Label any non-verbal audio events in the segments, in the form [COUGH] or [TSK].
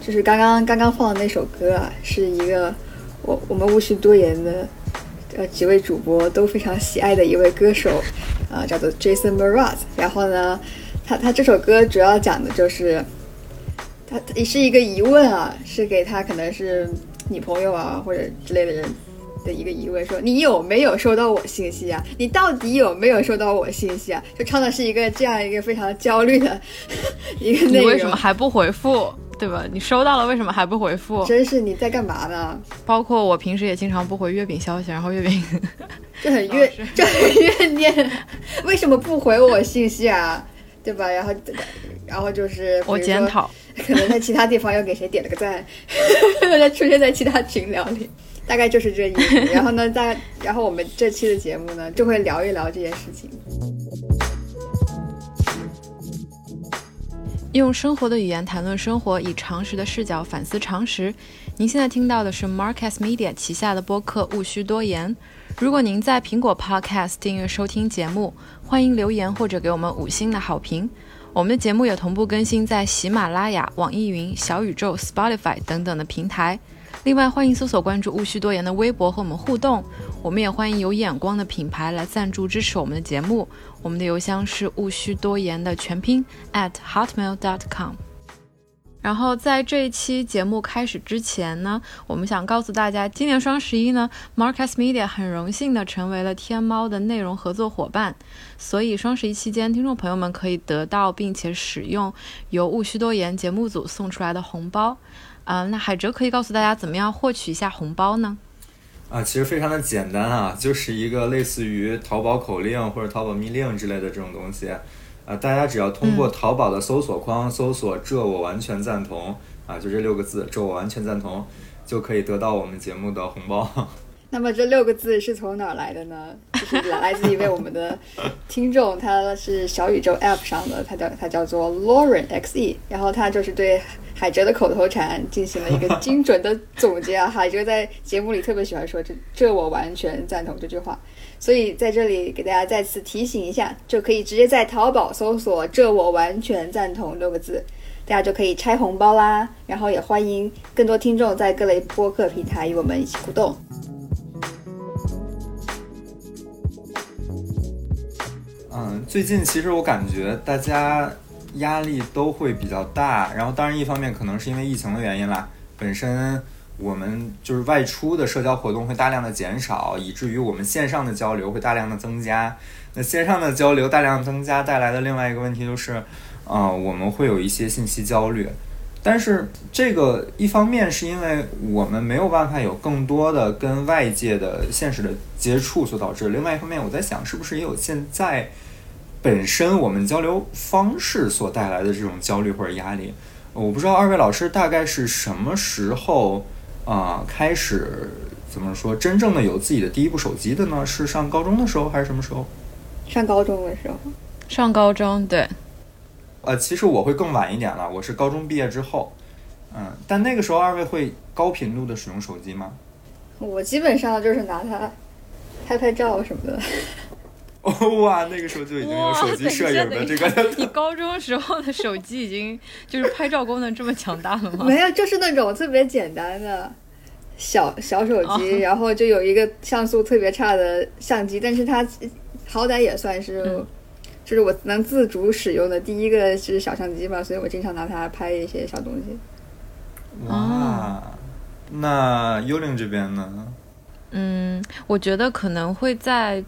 就是刚刚刚刚放的那首歌啊，是一个我我们无需多言的呃几位主播都非常喜爱的一位歌手啊，叫做 Jason Mraz。然后呢，他他这首歌主要讲的就是他也是一个疑问啊，是给他可能是女朋友啊或者之类的人。的一个疑问，说你有没有收到我信息啊？你到底有没有收到我信息啊？就唱的是一个这样一个非常焦虑的 [LAUGHS] 一个内容。你为什么还不回复？对吧？你收到了，为什么还不回复？真是你在干嘛呢？包括我平时也经常不回月饼消息，然后月饼 [LAUGHS] 就很怨，[LAUGHS] 就很怨念，为什么不回我信息啊？对吧？然后，然后就是我检讨，可能在其他地方又给谁点了个赞，再出现在其他群聊里。大概就是这意思。然后呢，大然后我们这期的节目呢，就会聊一聊这件事情。用生活的语言谈论生活，以常识的视角反思常识。您现在听到的是 Marcus Media 旗下的播客《勿需多言》。如果您在苹果 Podcast 订阅收听节目，欢迎留言或者给我们五星的好评。我们的节目也同步更新在喜马拉雅、网易云、小宇宙、Spotify 等等的平台。另外，欢迎搜索关注“勿需多言”的微博和我们互动。我们也欢迎有眼光的品牌来赞助支持我们的节目。我们的邮箱是“勿需多言”的全拼 at hotmail.com。然后在这一期节目开始之前呢，我们想告诉大家，今年双十一呢，Marcus Media 很荣幸的成为了天猫的内容合作伙伴。所以双十一期间，听众朋友们可以得到并且使用由“勿需多言”节目组送出来的红包。啊，那海哲可以告诉大家怎么样获取一下红包呢？啊，其实非常的简单啊，就是一个类似于淘宝口令或者淘宝密令之类的这种东西。啊，大家只要通过淘宝的搜索框搜索“这我完全赞同”啊，就这六个字“这我完全赞同”，就可以得到我们节目的红包。[LAUGHS] 那么这六个字是从哪儿来的呢？就是来自一位我们的听众，他是小宇宙 App 上的，他叫他叫做 Lauren Xe，然后他就是对海哲的口头禅进行了一个精准的总结啊。[LAUGHS] 海哲在节目里特别喜欢说这这我完全赞同这句话，所以在这里给大家再次提醒一下，就可以直接在淘宝搜索“这我完全赞同”六个字，大家就可以拆红包啦。然后也欢迎更多听众在各类播客平台与我们一起互动。嗯，最近其实我感觉大家压力都会比较大，然后当然一方面可能是因为疫情的原因啦，本身我们就是外出的社交活动会大量的减少，以至于我们线上的交流会大量的增加。那线上的交流大量增加带来的另外一个问题就是，呃，我们会有一些信息焦虑。但是这个一方面是因为我们没有办法有更多的跟外界的现实的接触所导致，另外一方面我在想是不是也有现在。本身我们交流方式所带来的这种焦虑或者压力，我不知道二位老师大概是什么时候啊开始怎么说真正的有自己的第一部手机的呢？是上高中的时候还是什么时候？上高中的时候。上高中对。呃，其实我会更晚一点了，我是高中毕业之后。嗯，但那个时候二位会高频度的使用手机吗？我基本上就是拿它拍拍照什么的。[LAUGHS] 哇，那个时候就已经有手机摄影的这个。你高中时候的手机已经就是拍照功能这么强大了吗？没有，就是那种特别简单的小小手机，[LAUGHS] 然后就有一个像素特别差的相机，但是它好歹也算是，就是我能自主使用的第一个是小相机吧，所以我经常拿它拍一些小东西。哇，那幽灵这边呢？嗯，我觉得可能会在。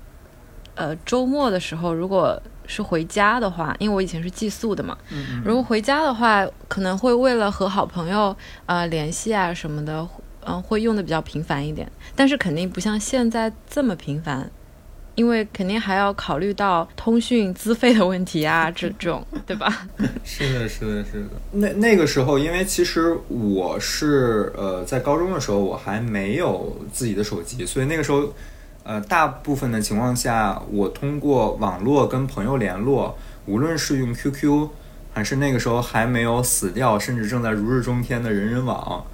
呃，周末的时候，如果是回家的话，因为我以前是寄宿的嘛，如果回家的话，可能会为了和好朋友呃联系啊什么的，嗯，会用的比较频繁一点，但是肯定不像现在这么频繁，因为肯定还要考虑到通讯资费的问题啊，[LAUGHS] 这种，对吧？[LAUGHS] 是的，是的，是的。那那个时候，因为其实我是呃在高中的时候，我还没有自己的手机，所以那个时候。呃，大部分的情况下，我通过网络跟朋友联络，无论是用 QQ，还是那个时候还没有死掉，甚至正在如日中天的人人网，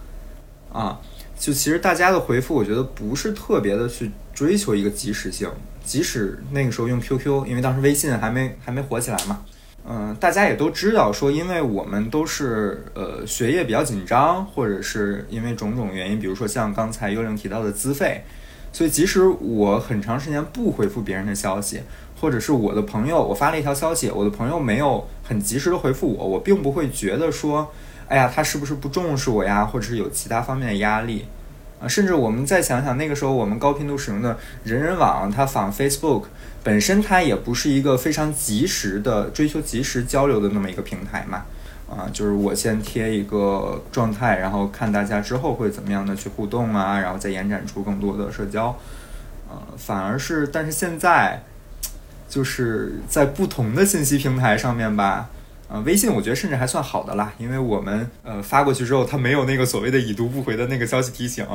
啊，就其实大家的回复，我觉得不是特别的去追求一个及时性。即使那个时候用 QQ，因为当时微信还没还没火起来嘛，嗯，大家也都知道，说因为我们都是呃学业比较紧张，或者是因为种种原因，比如说像刚才幽灵提到的资费，所以即使我很长时间不回复别人的消息，或者是我的朋友我发了一条消息，我的朋友没有很及时的回复我，我并不会觉得说，哎呀，他是不是不重视我呀，或者是有其他方面的压力啊？甚至我们再想想那个时候我们高频度使用的人人网，它仿 Facebook。本身它也不是一个非常及时的追求及时交流的那么一个平台嘛，啊，就是我先贴一个状态，然后看大家之后会怎么样的去互动啊，然后再延展出更多的社交，呃，反而是，但是现在就是在不同的信息平台上面吧，呃，微信我觉得甚至还算好的啦，因为我们呃发过去之后，它没有那个所谓的已读不回的那个消息提醒，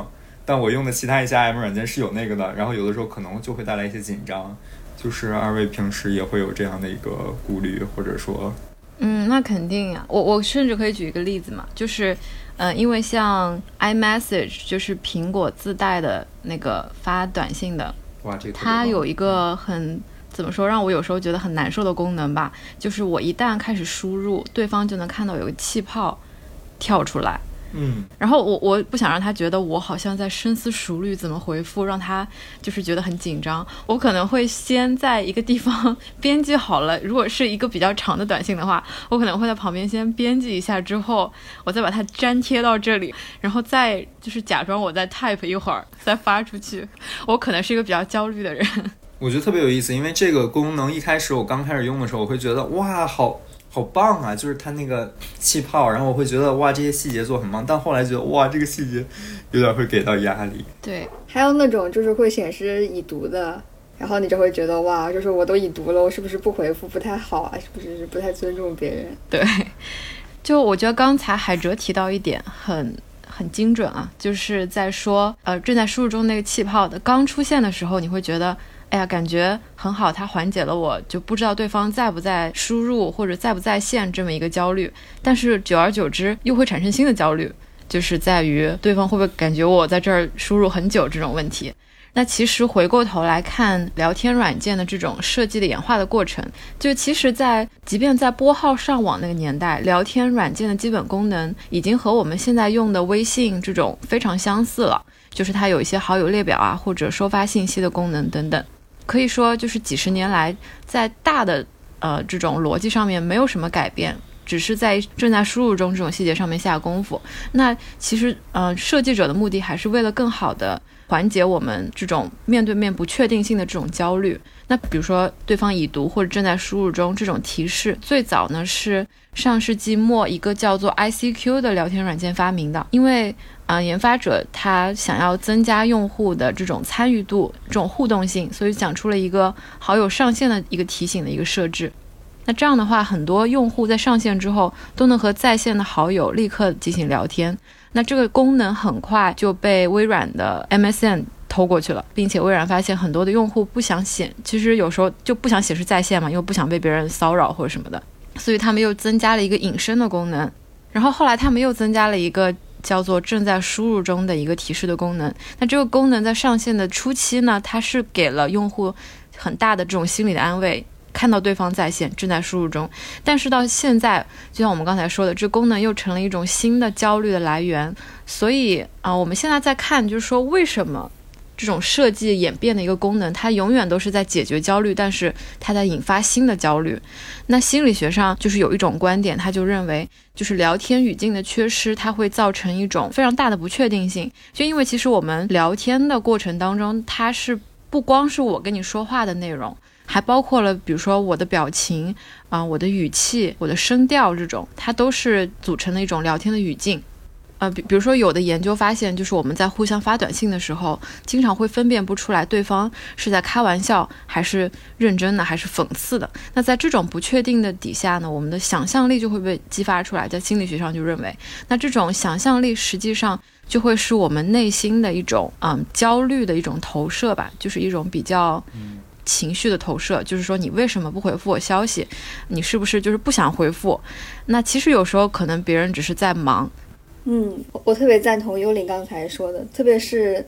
但我用的其他一些 M 软件是有那个的，然后有的时候可能就会带来一些紧张。就是二位平时也会有这样的一个顾虑，或者说，嗯，那肯定呀。我我甚至可以举一个例子嘛，就是，嗯，因为像 iMessage 就是苹果自带的那个发短信的，哇，这它有一个很怎么说，让我有时候觉得很难受的功能吧，就是我一旦开始输入，对方就能看到有个气泡跳出来。嗯，然后我我不想让他觉得我好像在深思熟虑怎么回复，让他就是觉得很紧张。我可能会先在一个地方 [LAUGHS] 编辑好了，如果是一个比较长的短信的话，我可能会在旁边先编辑一下，之后我再把它粘贴到这里，然后再就是假装我在 type 一会儿再发出去。我可能是一个比较焦虑的人。[LAUGHS] 我觉得特别有意思，因为这个功能一开始我刚开始用的时候，我会觉得哇好。好棒啊！就是它那个气泡，然后我会觉得哇，这些细节做很棒。但后来觉得哇，这个细节有点会给到压力。对，还有那种就是会显示已读的，然后你就会觉得哇，就是我都已读了，我是不是不回复不太好啊？是不是不太尊重别人？对，就我觉得刚才海哲提到一点很很精准啊，就是在说呃正在输入中那个气泡的刚出现的时候，你会觉得。哎呀，感觉很好，它缓解了我就不知道对方在不在输入或者在不在线这么一个焦虑。但是久而久之又会产生新的焦虑，就是在于对方会不会感觉我在这儿输入很久这种问题。那其实回过头来看聊天软件的这种设计的演化的过程，就其实，在即便在拨号上网那个年代，聊天软件的基本功能已经和我们现在用的微信这种非常相似了，就是它有一些好友列表啊，或者收发信息的功能等等。可以说，就是几十年来，在大的呃这种逻辑上面没有什么改变，只是在正在输入中这种细节上面下功夫。那其实，呃，设计者的目的还是为了更好的缓解我们这种面对面不确定性的这种焦虑。那比如说，对方已读或者正在输入中这种提示，最早呢是上世纪末一个叫做 ICQ 的聊天软件发明的，因为。啊，研发者他想要增加用户的这种参与度、这种互动性，所以讲出了一个好友上线的一个提醒的一个设置。那这样的话，很多用户在上线之后都能和在线的好友立刻进行聊天。那这个功能很快就被微软的 MSN 偷过去了，并且微软发现很多的用户不想显，其实有时候就不想显示在线嘛，又不想被别人骚扰或者什么的，所以他们又增加了一个隐身的功能。然后后来他们又增加了一个。叫做正在输入中的一个提示的功能。那这个功能在上线的初期呢，它是给了用户很大的这种心理的安慰，看到对方在线正在输入中。但是到现在，就像我们刚才说的，这功能又成了一种新的焦虑的来源。所以啊，我们现在在看，就是说为什么？这种设计演变的一个功能，它永远都是在解决焦虑，但是它在引发新的焦虑。那心理学上就是有一种观点，他就认为，就是聊天语境的缺失，它会造成一种非常大的不确定性。就因为其实我们聊天的过程当中，它是不光是我跟你说话的内容，还包括了比如说我的表情啊、我的语气、我的声调这种，它都是组成的一种聊天的语境。呃，比比如说，有的研究发现，就是我们在互相发短信的时候，经常会分辨不出来对方是在开玩笑，还是认真的，还是讽刺的。那在这种不确定的底下呢，我们的想象力就会被激发出来。在心理学上就认为，那这种想象力实际上就会是我们内心的一种嗯焦虑的一种投射吧，就是一种比较情绪的投射。就是说，你为什么不回复我消息？你是不是就是不想回复？那其实有时候可能别人只是在忙。嗯，我特别赞同幽灵刚才说的，特别是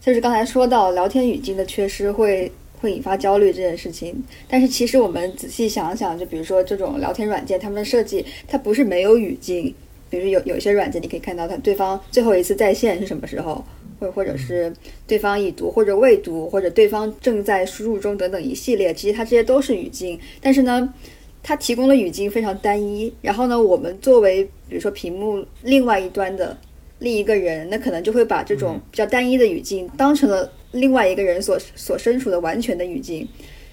就是刚才说到聊天语境的缺失会会引发焦虑这件事情。但是其实我们仔细想想，就比如说这种聊天软件，他们的设计它不是没有语境，比如有有一些软件你可以看到它对方最后一次在线是什么时候，或或者是对方已读或者未读，或者对方正在输入中等等一系列，其实它这些都是语境。但是呢，它提供的语境非常单一。然后呢，我们作为比如说屏幕另外一端的另一个人，那可能就会把这种比较单一的语境当成了另外一个人所所身处的完全的语境。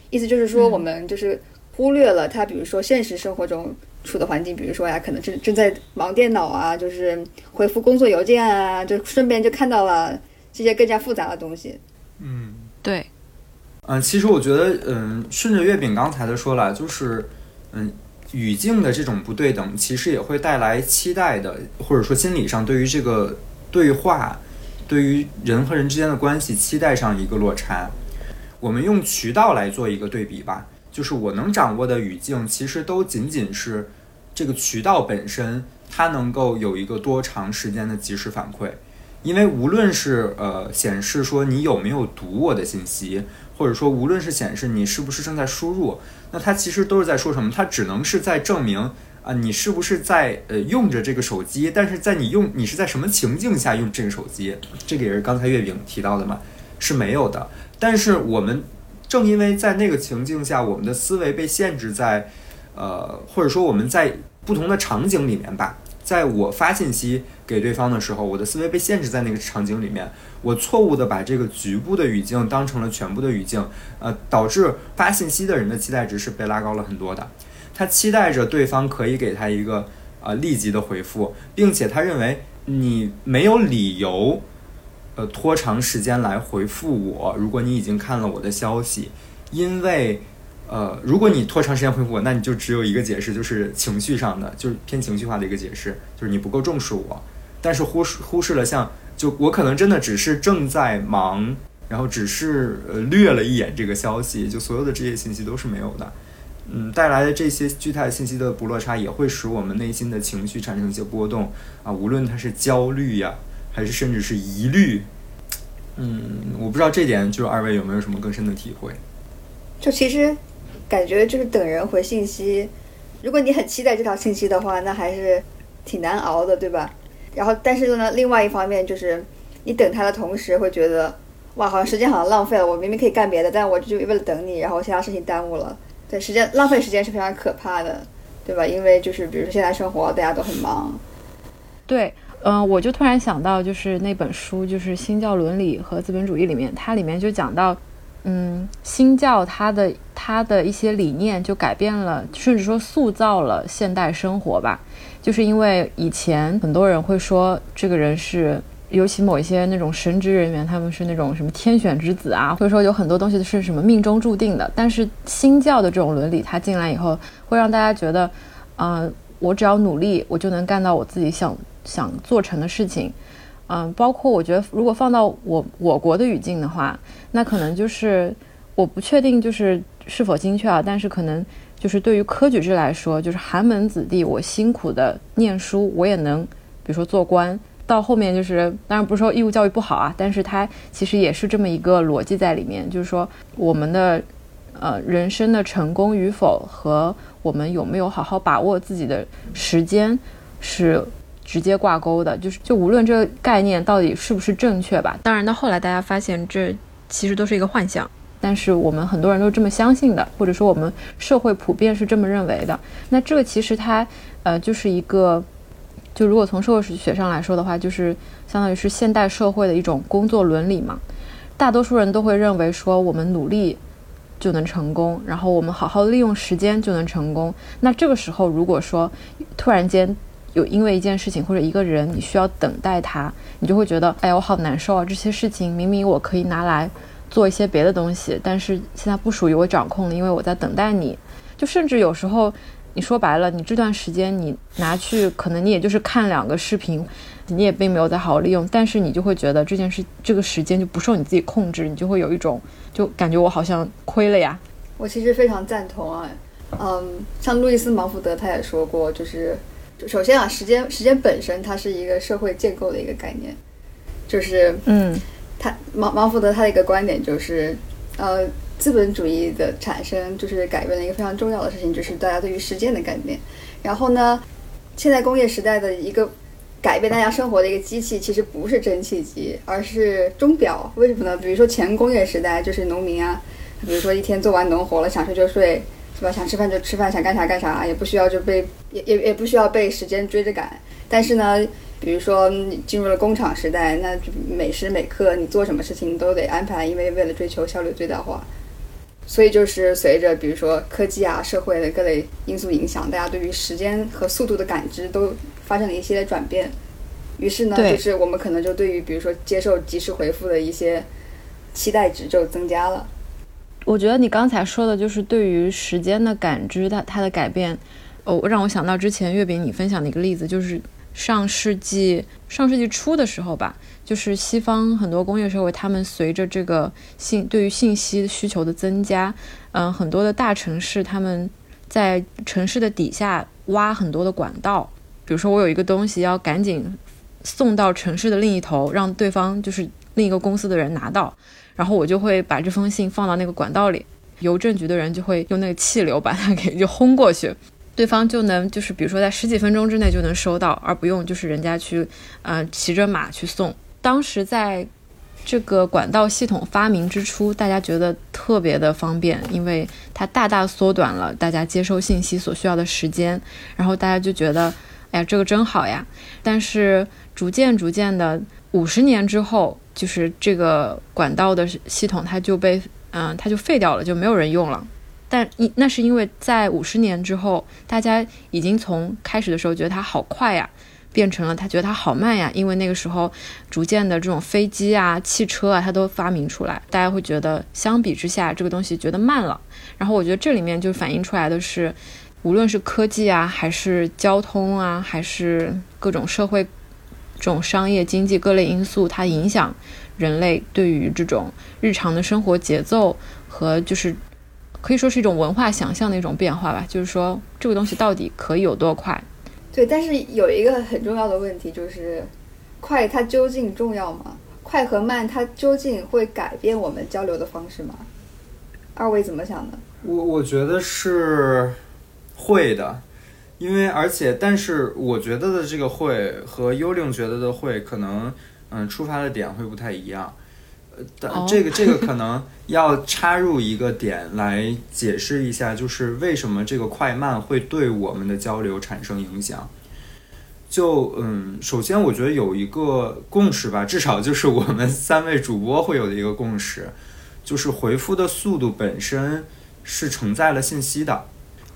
意思就是说，我们就是忽略了他，比如说现实生活中处的环境，比如说呀，可能正正在忙电脑啊，就是回复工作邮件啊，就顺便就看到了这些更加复杂的东西。嗯，对，嗯，其实我觉得，嗯，顺着月饼刚才的说了，就是，嗯，语境的这种不对等，其实也会带来期待的，或者说心理上对于这个对话，对于人和人之间的关系期待上一个落差。我们用渠道来做一个对比吧，就是我能掌握的语境，其实都仅仅是这个渠道本身，它能够有一个多长时间的及时反馈。因为无论是呃显示说你有没有读我的信息，或者说无论是显示你是不是正在输入，那它其实都是在说什么？它只能是在证明啊、你是不是在呃用着这个手机，但是在你用你是在什么情境下用这个手机？这个也是刚才月饼提到的嘛，是没有的。但是我们正因为在那个情境下，我们的思维被限制在呃，或者说我们在不同的场景里面吧，在我发信息给对方的时候，我的思维被限制在那个场景里面，我错误的把这个局部的语境当成了全部的语境，呃，导致发信息的人的期待值是被拉高了很多的。他期待着对方可以给他一个呃立即的回复，并且他认为你没有理由。呃，拖长时间来回复我。如果你已经看了我的消息，因为，呃，如果你拖长时间回复我，那你就只有一个解释，就是情绪上的，就是偏情绪化的一个解释，就是你不够重视我。但是忽视忽视了像，就我可能真的只是正在忙，然后只是呃略了一眼这个消息，就所有的这些信息都是没有的。嗯，带来的这些巨大信息的不落差，也会使我们内心的情绪产生一些波动啊，无论它是焦虑呀。还是甚至是疑虑，嗯，我不知道这点就是二位有没有什么更深的体会？就其实感觉就是等人回信息，如果你很期待这条信息的话，那还是挺难熬的，对吧？然后，但是呢，另外一方面就是你等他的同时会觉得，哇，好像时间好像浪费了，我明明可以干别的，但我就为了等你，然后其他事情耽误了。对，时间浪费时间是非常可怕的，对吧？因为就是比如说现在生活大家都很忙，对。嗯、我就突然想到，就是那本书，就是《新教伦理和资本主义》里面，它里面就讲到，嗯，新教它的它的一些理念就改变了，甚至说塑造了现代生活吧。就是因为以前很多人会说这个人是，尤其某一些那种神职人员，他们是那种什么天选之子啊，或者说有很多东西是什么命中注定的。但是新教的这种伦理，它进来以后，会让大家觉得，呃，我只要努力，我就能干到我自己想。想做成的事情，嗯，包括我觉得，如果放到我我国的语境的话，那可能就是我不确定就是是否精确啊，但是可能就是对于科举制来说，就是寒门子弟，我辛苦的念书，我也能，比如说做官，到后面就是，当然不是说义务教育不好啊，但是它其实也是这么一个逻辑在里面，就是说我们的呃人生的成功与否和我们有没有好好把握自己的时间是。直接挂钩的，就是就无论这个概念到底是不是正确吧。当然到后来大家发现这其实都是一个幻想，但是我们很多人都这么相信的，或者说我们社会普遍是这么认为的。那这个其实它呃就是一个，就如果从社会学上来说的话，就是相当于是现代社会的一种工作伦理嘛。大多数人都会认为说我们努力就能成功，然后我们好好利用时间就能成功。那这个时候如果说突然间，有因为一件事情或者一个人，你需要等待他，你就会觉得，哎呀，我好难受啊！这些事情明明我可以拿来做一些别的东西，但是现在不属于我掌控的，因为我在等待你。就甚至有时候，你说白了，你这段时间你拿去，可能你也就是看两个视频，你也并没有在好好利用，但是你就会觉得这件事这个时间就不受你自己控制，你就会有一种就感觉我好像亏了呀。我其实非常赞同啊，嗯，像路易斯·芒福德他也说过，就是。首先啊，时间时间本身它是一个社会建构的一个概念，就是嗯，他芒芒福德他的一个观点就是，呃，资本主义的产生，就是改变了一个非常重要的事情，就是大家对于时间的概念。然后呢，现在工业时代的一个改变大家生活的一个机器，其实不是蒸汽机，而是钟表。为什么呢？比如说前工业时代，就是农民啊，比如说一天做完农活了，想睡就睡，是吧？想吃饭就吃饭，想干啥干啥，也不需要就被也也也不需要被时间追着赶。但是呢，比如说你进入了工厂时代，那每时每刻你做什么事情都得安排，因为为了追求效率最大化。所以就是随着比如说科技啊、社会的各类因素影响，大家对于时间和速度的感知都发生了一系列转变。于是呢，就是我们可能就对于比如说接受及时回复的一些期待值就增加了。我觉得你刚才说的就是对于时间的感知，它它的改变，哦，让我想到之前月饼你分享的一个例子，就是上世纪上世纪初的时候吧。就是西方很多工业社会，他们随着这个信对于信息需求的增加，嗯，很多的大城市他们在城市的底下挖很多的管道。比如说，我有一个东西要赶紧送到城市的另一头，让对方就是另一个公司的人拿到，然后我就会把这封信放到那个管道里，邮政局的人就会用那个气流把它给就轰过去，对方就能就是比如说在十几分钟之内就能收到，而不用就是人家去呃骑着马去送。当时在这个管道系统发明之初，大家觉得特别的方便，因为它大大缩短了大家接收信息所需要的时间。然后大家就觉得，哎呀，这个真好呀。但是逐渐逐渐的，五十年之后，就是这个管道的系统它就被，嗯，它就废掉了，就没有人用了。但那是因为在五十年之后，大家已经从开始的时候觉得它好快呀。变成了他觉得它好慢呀，因为那个时候逐渐的这种飞机啊、汽车啊，它都发明出来，大家会觉得相比之下这个东西觉得慢了。然后我觉得这里面就反映出来的是，无论是科技啊，还是交通啊，还是各种社会、这种商业经济各类因素，它影响人类对于这种日常的生活节奏和就是可以说是一种文化想象的一种变化吧。就是说这个东西到底可以有多快？对，但是有一个很重要的问题就是，快它究竟重要吗？快和慢它究竟会改变我们交流的方式吗？二位怎么想的？我我觉得是会的，因为而且但是我觉得的这个会和幽灵觉得的会可能嗯出发的点会不太一样。但这个这个可 [LAUGHS] 能要插入一个点来解释一下，就是为什么这个快慢会对我们的交流产生影响。就嗯，首先我觉得有一个共识吧，至少就是我们三位主播会有的一个共识，就是回复的速度本身是承载了信息的，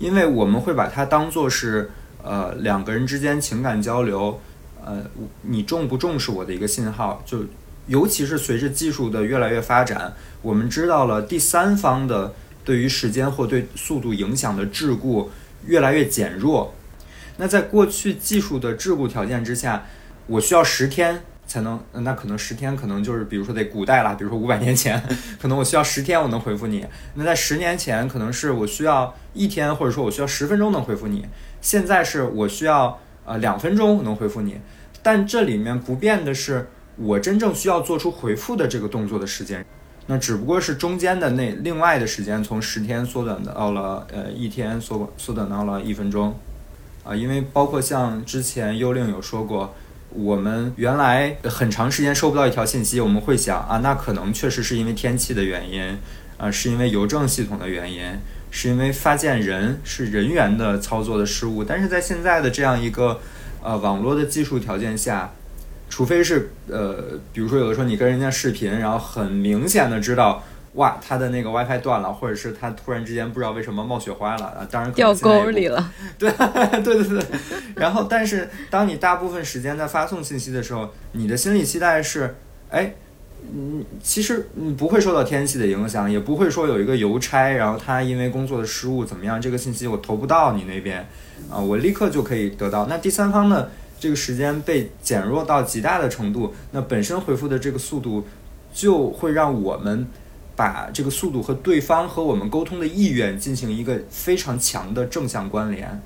因为我们会把它当做是呃两个人之间情感交流，呃你重不重视我的一个信号，就。尤其是随着技术的越来越发展，我们知道了第三方的对于时间或对速度影响的桎梏越来越减弱。那在过去技术的桎梏条件之下，我需要十天才能，那可能十天可能就是比如说得古代啦，比如说五百年前，[LAUGHS] 可能我需要十天我能回复你。那在十年前，可能是我需要一天，或者说我需要十分钟能回复你。现在是我需要呃两分钟能回复你，但这里面不变的是。我真正需要做出回复的这个动作的时间，那只不过是中间的那另外的时间，从十天缩短到了呃一天，缩缩短到了一分钟，啊，因为包括像之前幽令有说过，我们原来很长时间收不到一条信息，我们会想啊，那可能确实是因为天气的原因，啊，是因为邮政系统的原因，是因为发件人是人员的操作的失误，但是在现在的这样一个呃网络的技术条件下。除非是呃，比如说有的时候你跟人家视频，然后很明显的知道，哇，他的那个 WiFi 断了，或者是他突然之间不知道为什么冒雪花了啊，当然掉沟里了。[LAUGHS] 对 [LAUGHS] 对对对。然后，但是当你大部分时间在发送信息的时候，你的心理期待是，哎，嗯，其实你不会受到天气的影响，也不会说有一个邮差，然后他因为工作的失误怎么样，这个信息我投不到你那边，啊，我立刻就可以得到。那第三方的？这个时间被减弱到极大的程度，那本身回复的这个速度就会让我们把这个速度和对方和我们沟通的意愿进行一个非常强的正向关联。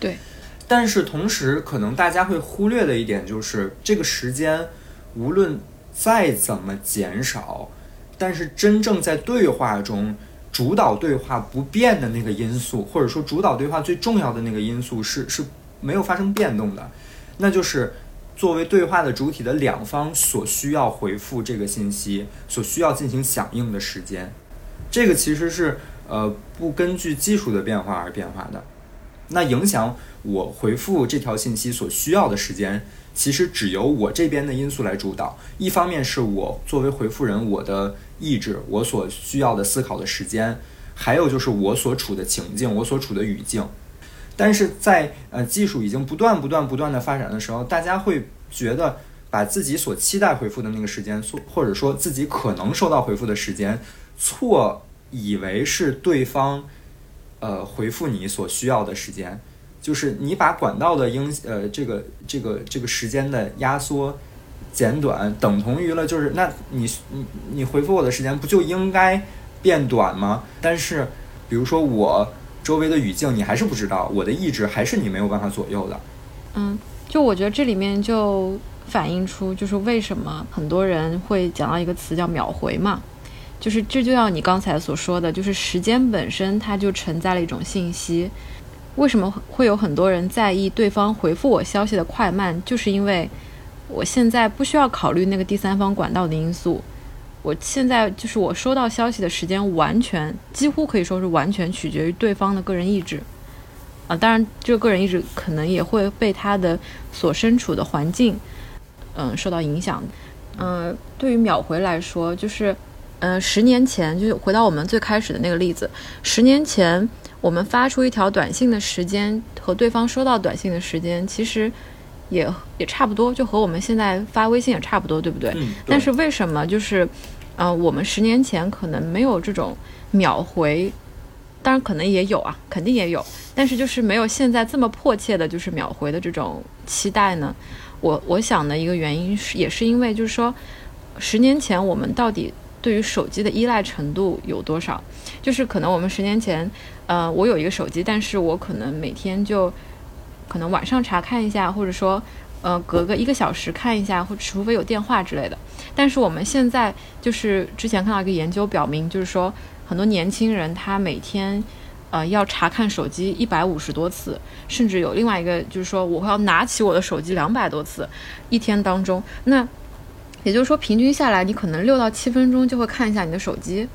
对，但是同时可能大家会忽略的一点就是，这个时间无论再怎么减少，但是真正在对话中主导对话不变的那个因素，或者说主导对话最重要的那个因素是是没有发生变动的，那就是作为对话的主体的两方所需要回复这个信息，所需要进行响应的时间。这个其实是呃不根据技术的变化而变化的。那影响我回复这条信息所需要的时间。其实只由我这边的因素来主导，一方面是我作为回复人我的意志，我所需要的思考的时间，还有就是我所处的情境，我所处的语境。但是在呃技术已经不断不断不断的发展的时候，大家会觉得把自己所期待回复的那个时间，或者说自己可能收到回复的时间，错以为是对方呃回复你所需要的时间。就是你把管道的应呃这个这个这个时间的压缩减短，等同于了就是那你你你回复我的时间不就应该变短吗？但是比如说我周围的语境你还是不知道，我的意志还是你没有办法左右的。嗯，就我觉得这里面就反映出就是为什么很多人会讲到一个词叫秒回嘛，就是这就要你刚才所说的，就是时间本身它就承载了一种信息。为什么会有很多人在意对方回复我消息的快慢？就是因为我现在不需要考虑那个第三方管道的因素，我现在就是我收到消息的时间完全几乎可以说是完全取决于对方的个人意志啊。当然，这个个人意志可能也会被他的所身处的环境嗯受到影响。嗯，对于秒回来说，就是嗯，十年前就是回到我们最开始的那个例子，十年前。我们发出一条短信的时间和对方收到短信的时间，其实也也差不多，就和我们现在发微信也差不多，对不对？嗯。但是为什么就是，呃，我们十年前可能没有这种秒回，当然可能也有啊，肯定也有，但是就是没有现在这么迫切的，就是秒回的这种期待呢？我我想的一个原因是，也是因为就是说，十年前我们到底对于手机的依赖程度有多少？就是可能我们十年前。呃，我有一个手机，但是我可能每天就可能晚上查看一下，或者说，呃，隔个一个小时看一下，或者除非有电话之类的。但是我们现在就是之前看到一个研究表明，就是说很多年轻人他每天呃要查看手机一百五十多次，甚至有另外一个就是说我要拿起我的手机两百多次一天当中。那也就是说平均下来，你可能六到七分钟就会看一下你的手机。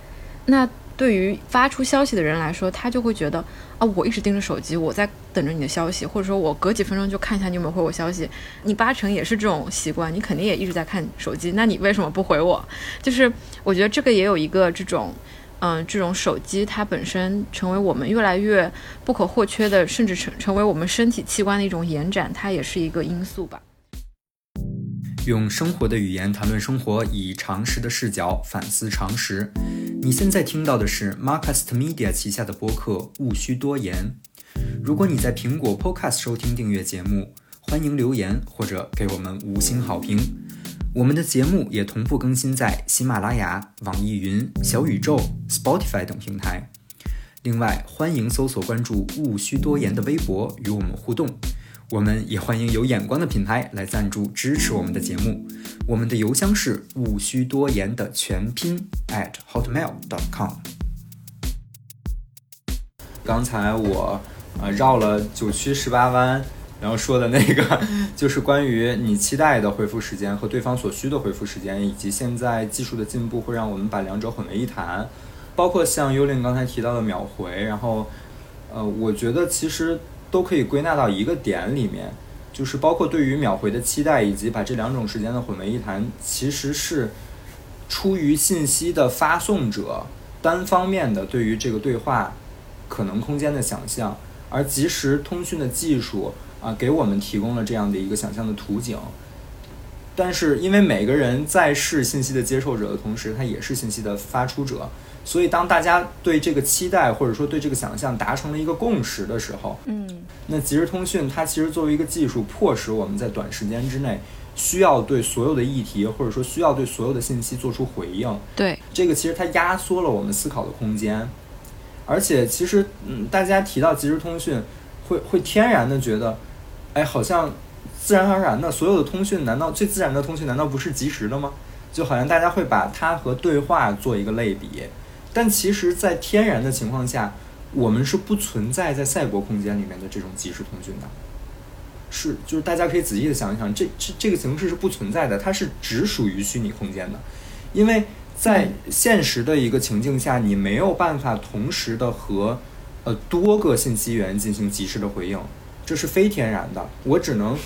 那对于发出消息的人来说，他就会觉得啊，我一直盯着手机，我在等着你的消息，或者说我隔几分钟就看一下你有没有回我消息。你八成也是这种习惯，你肯定也一直在看手机，那你为什么不回我？就是我觉得这个也有一个这种，嗯，这种手机它本身成为我们越来越不可或缺的，甚至成成为我们身体器官的一种延展，它也是一个因素吧。用生活的语言谈论生活，以常识的视角反思常识。你现在听到的是 Marcast Media 旗下的播客《勿需多言》。如果你在苹果 Podcast 收听订阅节目，欢迎留言或者给我们五星好评。我们的节目也同步更新在喜马拉雅、网易云、小宇宙、Spotify 等平台。另外，欢迎搜索关注“勿需多言”的微博与我们互动。我们也欢迎有眼光的品牌来赞助支持我们的节目。我们的邮箱是勿需多言的全拼 at hotmail.com。刚才我呃绕了九曲十八弯，然后说的那个 [LAUGHS] 就是关于你期待的回复时间和对方所需的回复时间，以及现在技术的进步会让我们把两者混为一谈。包括像幽灵刚才提到的秒回，然后呃，我觉得其实。都可以归纳到一个点里面，就是包括对于秒回的期待，以及把这两种时间的混为一谈，其实是出于信息的发送者单方面的对于这个对话可能空间的想象，而即时通讯的技术啊，给我们提供了这样的一个想象的图景。但是因为每个人在是信息的接受者的同时，他也是信息的发出者。所以，当大家对这个期待或者说对这个想象达成了一个共识的时候，嗯，那即时通讯它其实作为一个技术，迫使我们在短时间之内需要对所有的议题或者说需要对所有的信息做出回应。对，这个其实它压缩了我们思考的空间。而且，其实，嗯，大家提到即时通讯，会会天然的觉得，哎，好像自然而然的，所有的通讯难道最自然的通讯难道不是即时的吗？就好像大家会把它和对话做一个类比，但其实，在天然的情况下，我们是不存在在赛博空间里面的这种即时通讯的。是，就是大家可以仔细的想一想，这这这个形式是不存在的，它是只属于虚拟空间的，因为在现实的一个情境下，你没有办法同时的和呃多个信息源进行及时的回应，这是非天然的。我只能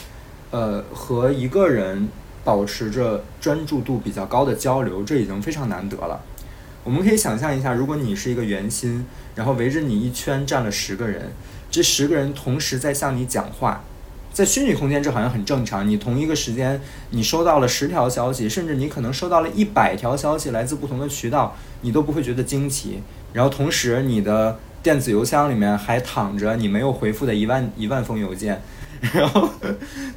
呃和一个人保持着专注度比较高的交流，这已经非常难得了。我们可以想象一下，如果你是一个圆心，然后围着你一圈站了十个人，这十个人同时在向你讲话。在虚拟空间，这好像很正常。你同一个时间，你收到了十条消息，甚至你可能收到了一百条消息，来自不同的渠道，你都不会觉得惊奇。然后同时，你的电子邮箱里面还躺着你没有回复的一万一万封邮件。然后，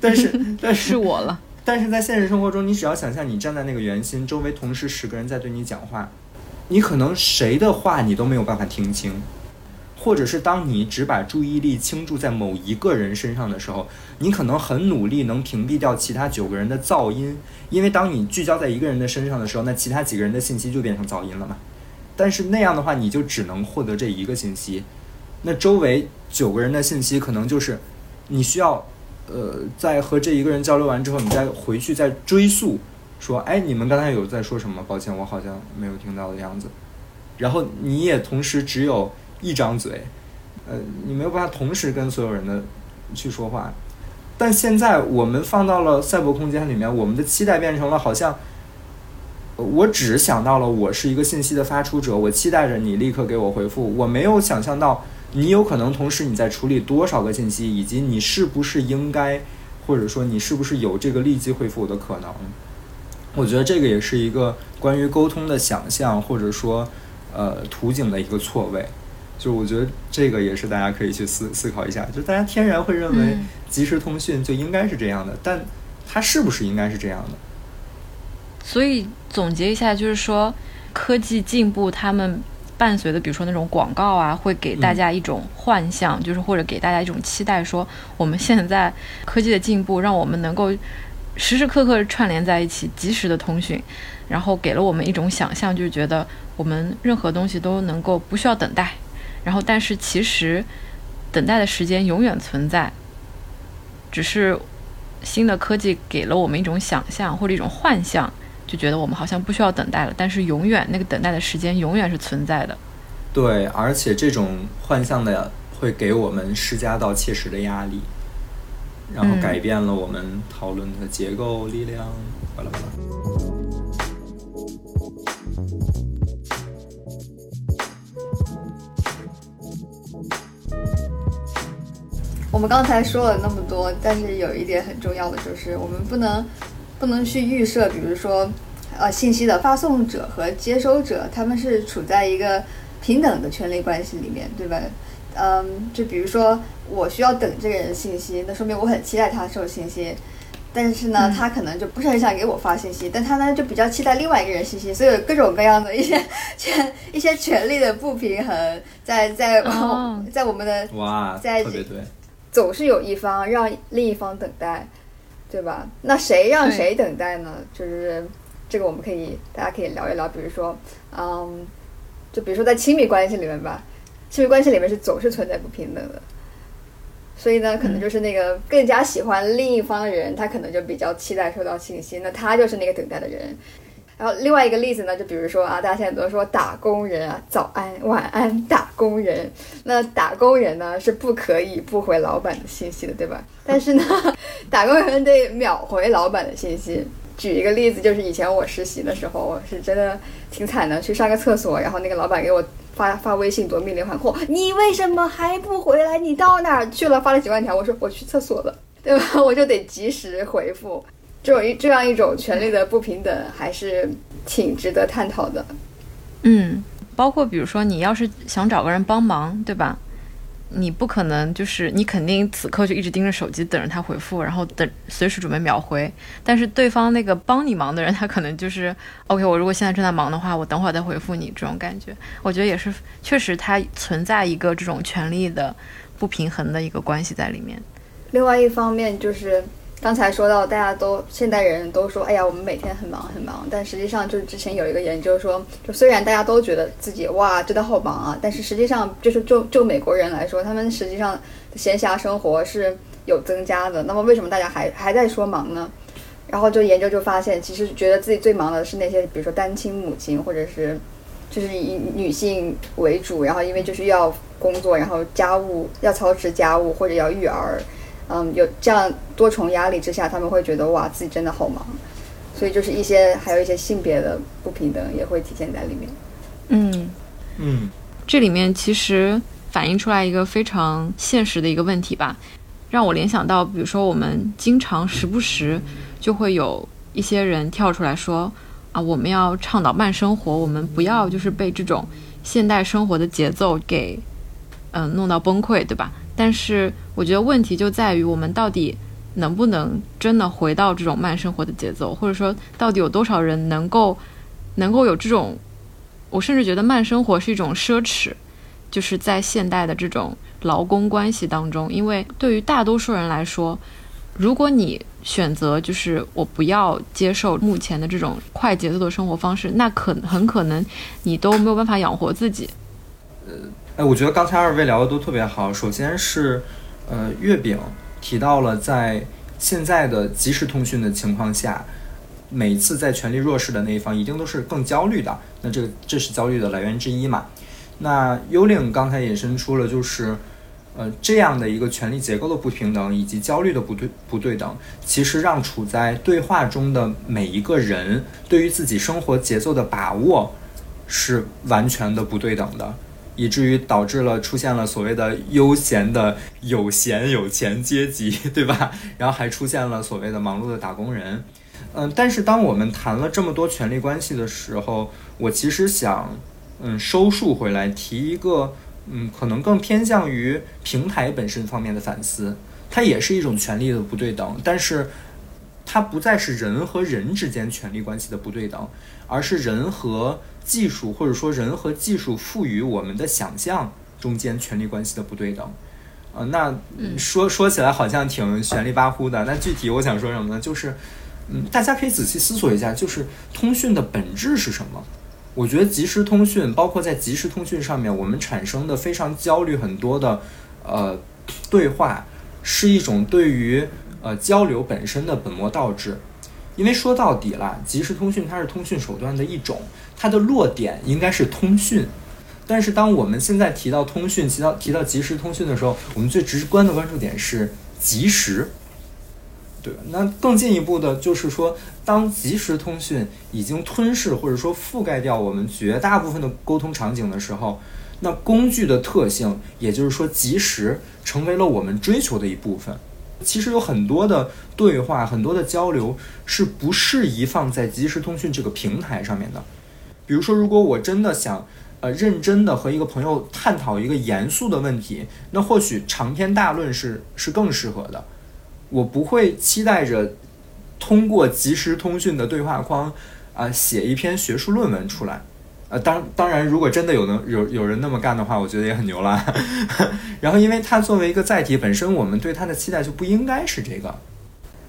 但是 [LAUGHS] 但是我了。但是在现实生活中，你只要想象你站在那个圆心，周围同时十个人在对你讲话，你可能谁的话你都没有办法听清。或者是当你只把注意力倾注在某一个人身上的时候，你可能很努力能屏蔽掉其他九个人的噪音，因为当你聚焦在一个人的身上的时候，那其他几个人的信息就变成噪音了嘛。但是那样的话，你就只能获得这一个信息，那周围九个人的信息可能就是你需要，呃，在和这一个人交流完之后，你再回去再追溯，说，哎，你们刚才有在说什么？抱歉，我好像没有听到的样子。然后你也同时只有。一张嘴，呃，你没有办法同时跟所有人的去说话。但现在我们放到了赛博空间里面，我们的期待变成了好像，我只想到了我是一个信息的发出者，我期待着你立刻给我回复。我没有想象到你有可能同时你在处理多少个信息，以及你是不是应该，或者说你是不是有这个立即回复我的可能。我觉得这个也是一个关于沟通的想象，或者说呃图景的一个错位。就我觉得这个也是大家可以去思思考一下，就大家天然会认为即时通讯就应该是这样的，但它是不是应该是这样的？所以总结一下，就是说科技进步，他们伴随的，比如说那种广告啊，会给大家一种幻象，就是或者给大家一种期待，说我们现在科技的进步，让我们能够时时刻刻串联在一起，及时的通讯，然后给了我们一种想象，就是觉得我们任何东西都能够不需要等待。然后，但是其实，等待的时间永远存在，只是新的科技给了我们一种想象或者一种幻象，就觉得我们好像不需要等待了。但是，永远那个等待的时间永远是存在的。对，而且这种幻象的会给我们施加到切实的压力，然后改变了我们讨论的结构力量。巴拉巴拉。我们刚才说了那么多，但是有一点很重要的就是，我们不能不能去预设，比如说，呃，信息的发送者和接收者他们是处在一个平等的权利关系里面，对吧？嗯，就比如说我需要等这个人信息，那说明我很期待他收信息，但是呢，他可能就不是很想给我发信息，但他呢就比较期待另外一个人信息，所以有各种各样的一些 [LAUGHS] 权一些权利的不平衡，在在在我们的哇，在特别对。总是有一方让另一方等待，对吧？那谁让谁等待呢？就是这个，我们可以大家可以聊一聊。比如说，嗯，就比如说在亲密关系里面吧，亲密关系里面是总是存在不平等的，所以呢，可能就是那个更加喜欢另一方的人，他可能就比较期待收到信息，那他就是那个等待的人。然后另外一个例子呢，就比如说啊，大家现在都说打工人啊，早安、晚安，打工人。那打工人呢是不可以不回老板的信息的，对吧？[LAUGHS] 但是呢，打工人得秒回老板的信息。举一个例子，就是以前我实习的时候，我是真的挺惨的，去上个厕所，然后那个老板给我发发微信，夺命连环 call，你为什么还不回来？你到哪儿去了？发了几万条，我说我去厕所了，对吧？我就得及时回复。这种一这样一种权利的不平等，还是挺值得探讨的。嗯，包括比如说，你要是想找个人帮忙，对吧？你不可能就是你肯定此刻就一直盯着手机等着他回复，然后等随时准备秒回。但是对方那个帮你忙的人，他可能就是 [LAUGHS] OK，我如果现在正在忙的话，我等会儿再回复你。这种感觉，我觉得也是确实，它 [TSK] 存在一个这种权利的不平衡的一个关系在里面。另外一方面就是。刚才说到，大家都现代人都说，哎呀，我们每天很忙很忙，但实际上就是之前有一个研究说，就虽然大家都觉得自己哇真的好忙啊，但是实际上就是就就美国人来说，他们实际上闲暇生活是有增加的。那么为什么大家还还在说忙呢？然后就研究就发现，其实觉得自己最忙的是那些，比如说单亲母亲，或者是就是以女性为主，然后因为就是要工作，然后家务要操持家务或者要育儿。嗯，有这样多重压力之下，他们会觉得哇，自己真的好忙，所以就是一些还有一些性别的不平等也会体现在里面。嗯嗯，这里面其实反映出来一个非常现实的一个问题吧，让我联想到，比如说我们经常时不时就会有一些人跳出来说啊，我们要倡导慢生活，我们不要就是被这种现代生活的节奏给嗯弄到崩溃，对吧？但是我觉得问题就在于我们到底能不能真的回到这种慢生活的节奏，或者说到底有多少人能够能够有这种？我甚至觉得慢生活是一种奢侈，就是在现代的这种劳工关系当中，因为对于大多数人来说，如果你选择就是我不要接受目前的这种快节奏的生活方式，那可很可能你都没有办法养活自己。呃。哎，我觉得刚才二位聊的都特别好。首先是，呃，月饼提到了在现在的即时通讯的情况下，每次在权力弱势的那一方一定都是更焦虑的。那这个这是焦虑的来源之一嘛？那幽灵刚才引申出了就是，呃，这样的一个权力结构的不平等以及焦虑的不对不对等，其实让处在对话中的每一个人对于自己生活节奏的把握是完全的不对等的。以至于导致了出现了所谓的悠闲的有闲有钱阶级，[LAUGHS] 对吧？然后还出现了所谓的忙碌的打工人。嗯，但是当我们谈了这么多权力关系的时候，我其实想，嗯，收束回来提一个，嗯，可能更偏向于平台本身方面的反思。它也是一种权力的不对等，但是它不再是人和人之间权力关系的不对等，而是人和。技术或者说人和技术赋予我们的想象中间权力关系的不对等，呃，那说说起来好像挺玄里八乎的。那具体我想说什么呢？就是，嗯，大家可以仔细思索一下，就是通讯的本质是什么？我觉得即时通讯，包括在即时通讯上面，我们产生的非常焦虑很多的，呃，对话，是一种对于呃交流本身的本末倒置。因为说到底了，即时通讯它是通讯手段的一种，它的落点应该是通讯。但是当我们现在提到通讯，提到提到即时通讯的时候，我们最直观的关注点是即时，对？那更进一步的就是说，当即时通讯已经吞噬或者说覆盖掉我们绝大部分的沟通场景的时候，那工具的特性，也就是说即时，成为了我们追求的一部分。其实有很多的对话，很多的交流是不适宜放在即时通讯这个平台上面的。比如说，如果我真的想，呃，认真的和一个朋友探讨一个严肃的问题，那或许长篇大论是是更适合的。我不会期待着通过即时通讯的对话框，啊，写一篇学术论文出来。呃，当当然，如果真的有能有有人那么干的话，我觉得也很牛了。[LAUGHS] 然后，因为它作为一个载体本身，我们对它的期待就不应该是这个。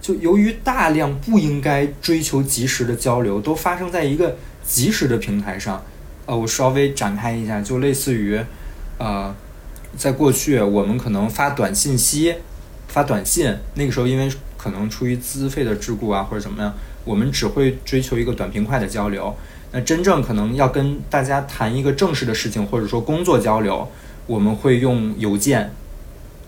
就由于大量不应该追求及时的交流都发生在一个及时的平台上，呃，我稍微展开一下，就类似于，呃，在过去我们可能发短信息、发短信，那个时候因为可能出于资费的桎梏啊或者怎么样，我们只会追求一个短平快的交流。那真正可能要跟大家谈一个正式的事情，或者说工作交流，我们会用邮件，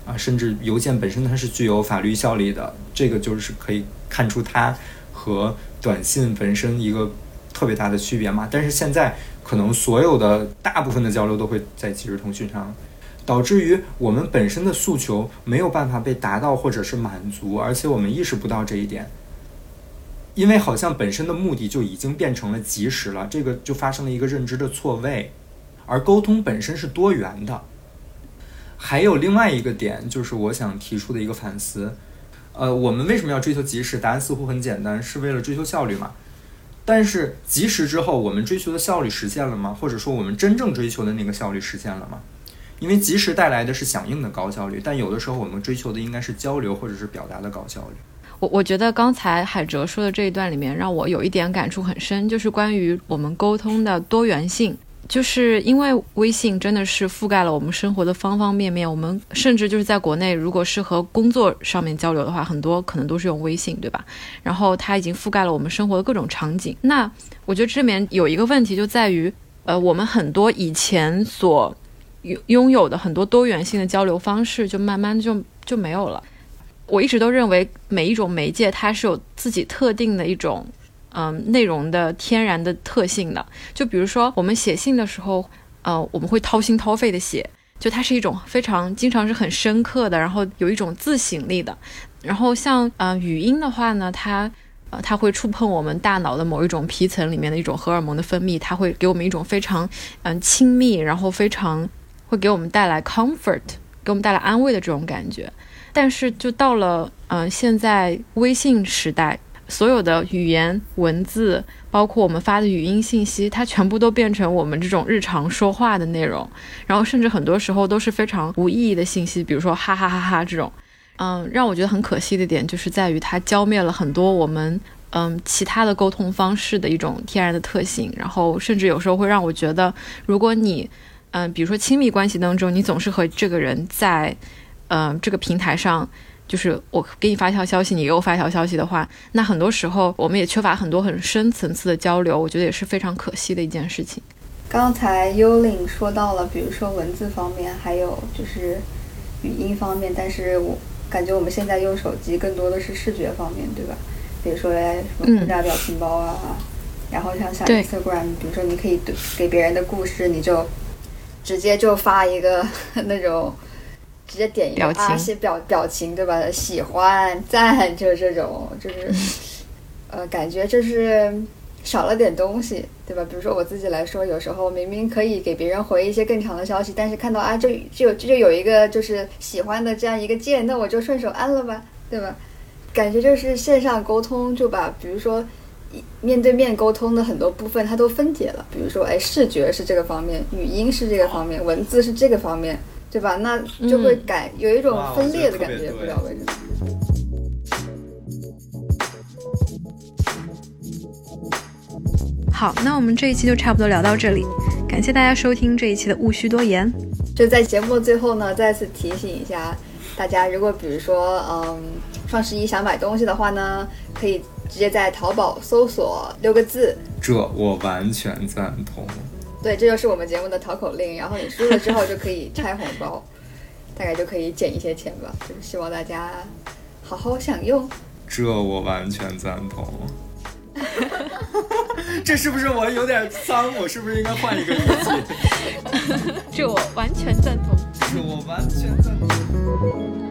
啊，甚至邮件本身它是具有法律效力的，这个就是可以看出它和短信本身一个特别大的区别嘛。但是现在可能所有的大部分的交流都会在即时通讯上，导致于我们本身的诉求没有办法被达到或者是满足，而且我们意识不到这一点。因为好像本身的目的就已经变成了及时了，这个就发生了一个认知的错位，而沟通本身是多元的。还有另外一个点，就是我想提出的一个反思，呃，我们为什么要追求及时？答案似乎很简单，是为了追求效率嘛。但是及时之后，我们追求的效率实现了吗？或者说我们真正追求的那个效率实现了吗？因为及时带来的是响应的高效率，但有的时候我们追求的应该是交流或者是表达的高效率。我我觉得刚才海哲说的这一段里面，让我有一点感触很深，就是关于我们沟通的多元性。就是因为微信真的是覆盖了我们生活的方方面面，我们甚至就是在国内，如果是和工作上面交流的话，很多可能都是用微信，对吧？然后它已经覆盖了我们生活的各种场景。那我觉得这里面有一个问题就在于，呃，我们很多以前所拥拥有的很多多元性的交流方式，就慢慢就就没有了。我一直都认为每一种媒介它是有自己特定的一种。嗯，内容的天然的特性的，就比如说我们写信的时候，呃，我们会掏心掏肺的写，就它是一种非常经常是很深刻的，然后有一种自省力的。然后像呃语音的话呢，它呃它会触碰我们大脑的某一种皮层里面的一种荷尔蒙的分泌，它会给我们一种非常嗯亲密，然后非常会给我们带来 comfort，给我们带来安慰的这种感觉。但是就到了嗯现在微信时代。所有的语言文字，包括我们发的语音信息，它全部都变成我们这种日常说话的内容，然后甚至很多时候都是非常无意义的信息，比如说哈哈哈哈这种。嗯，让我觉得很可惜的点就是在于它浇灭了很多我们嗯其他的沟通方式的一种天然的特性，然后甚至有时候会让我觉得，如果你嗯比如说亲密关系当中，你总是和这个人在嗯这个平台上。就是我给你发一条消息，你给我发一条消息的话，那很多时候我们也缺乏很多很深层次的交流，我觉得也是非常可惜的一件事情。刚才幽灵说到了，比如说文字方面，还有就是语音方面，但是我感觉我们现在用手机更多的是视觉方面，对吧？比如说什么附加表情包啊，然后像像 Instagram，比如说你可以给别人的故事，你就直接就发一个 [LAUGHS] 那种。直接点一个啊，写表表情对吧？喜欢 [LAUGHS] 赞就是这种，就是呃，感觉就是少了点东西对吧？比如说我自己来说，有时候明明可以给别人回一些更长的消息，但是看到啊，这就这就有一个就是喜欢的这样一个键，那我就顺手按了吧，对吧？感觉就是线上沟通就把比如说面对面沟通的很多部分它都分解了，比如说哎，视觉是这个方面，语音是这个方面，文字是这个方面。对吧？那就会感有一种分裂的感觉，不知道为什么。好，那我们这一期就差不多聊到这里，感谢大家收听这一期的务需多言。就在节目最后呢，再次提醒一下大家，如果比如说，嗯，双十一想买东西的话呢，可以直接在淘宝搜索六个字，这我完全赞同。对，这就是我们节目的淘口令。然后你输了之后就可以拆红包，大概就可以减一些钱吧。就是希望大家好好享用。这我完全赞同。[LAUGHS] 这是不是我有点脏？我是不是应该换一个语气？[LAUGHS] 这我完全赞同。这我完全赞同。